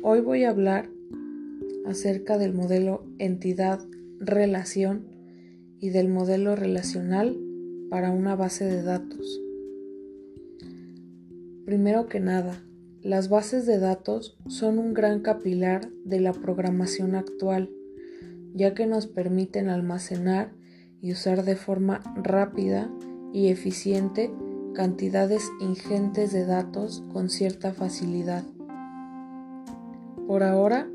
Hoy voy a hablar acerca del modelo entidad-relación y del modelo relacional para una base de datos. Primero que nada, las bases de datos son un gran capilar de la programación actual, ya que nos permiten almacenar y usar de forma rápida y eficiente cantidades ingentes de datos con cierta facilidad. Por ahora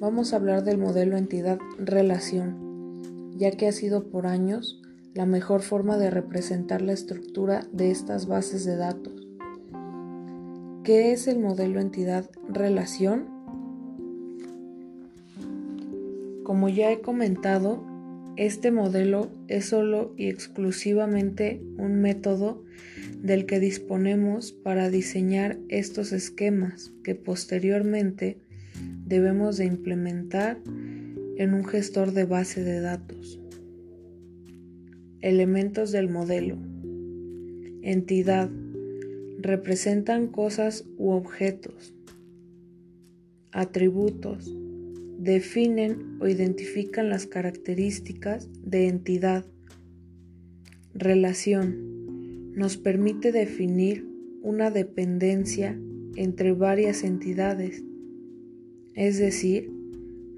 vamos a hablar del modelo entidad-relación, ya que ha sido por años la mejor forma de representar la estructura de estas bases de datos. ¿Qué es el modelo entidad-relación? Como ya he comentado, este modelo es solo y exclusivamente un método del que disponemos para diseñar estos esquemas que posteriormente debemos de implementar en un gestor de base de datos. Elementos del modelo. Entidad. Representan cosas u objetos. Atributos. Definen o identifican las características de entidad. Relación. Nos permite definir una dependencia entre varias entidades es decir,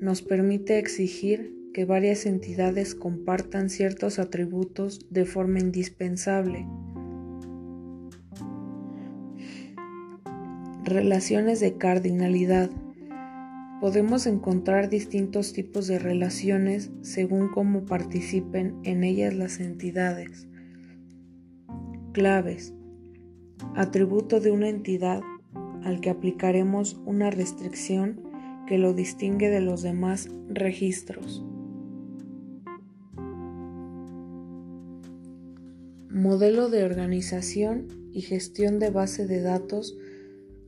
nos permite exigir que varias entidades compartan ciertos atributos de forma indispensable. Relaciones de cardinalidad. Podemos encontrar distintos tipos de relaciones según cómo participen en ellas las entidades. Claves. Atributo de una entidad al que aplicaremos una restricción que lo distingue de los demás registros. Modelo de organización y gestión de base de datos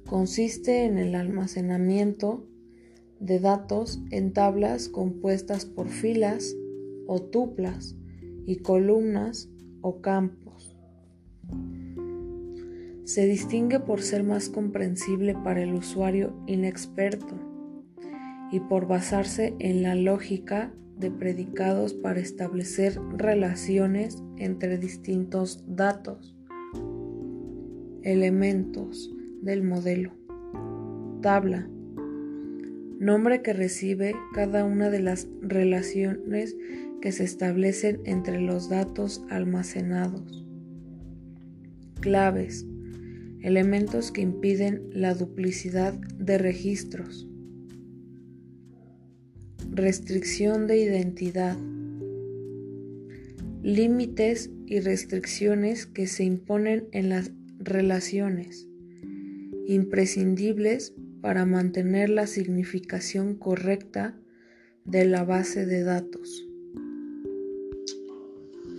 consiste en el almacenamiento de datos en tablas compuestas por filas o tuplas y columnas o campos. Se distingue por ser más comprensible para el usuario inexperto y por basarse en la lógica de predicados para establecer relaciones entre distintos datos, elementos del modelo, tabla, nombre que recibe cada una de las relaciones que se establecen entre los datos almacenados, claves, elementos que impiden la duplicidad de registros, Restricción de identidad. Límites y restricciones que se imponen en las relaciones, imprescindibles para mantener la significación correcta de la base de datos.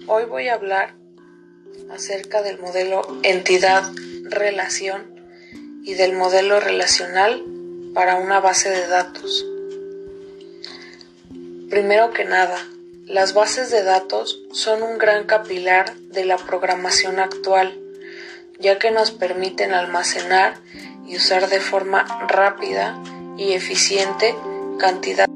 Hoy voy a hablar acerca del modelo entidad-relación y del modelo relacional para una base de datos. Primero que nada, las bases de datos son un gran capilar de la programación actual, ya que nos permiten almacenar y usar de forma rápida y eficiente cantidad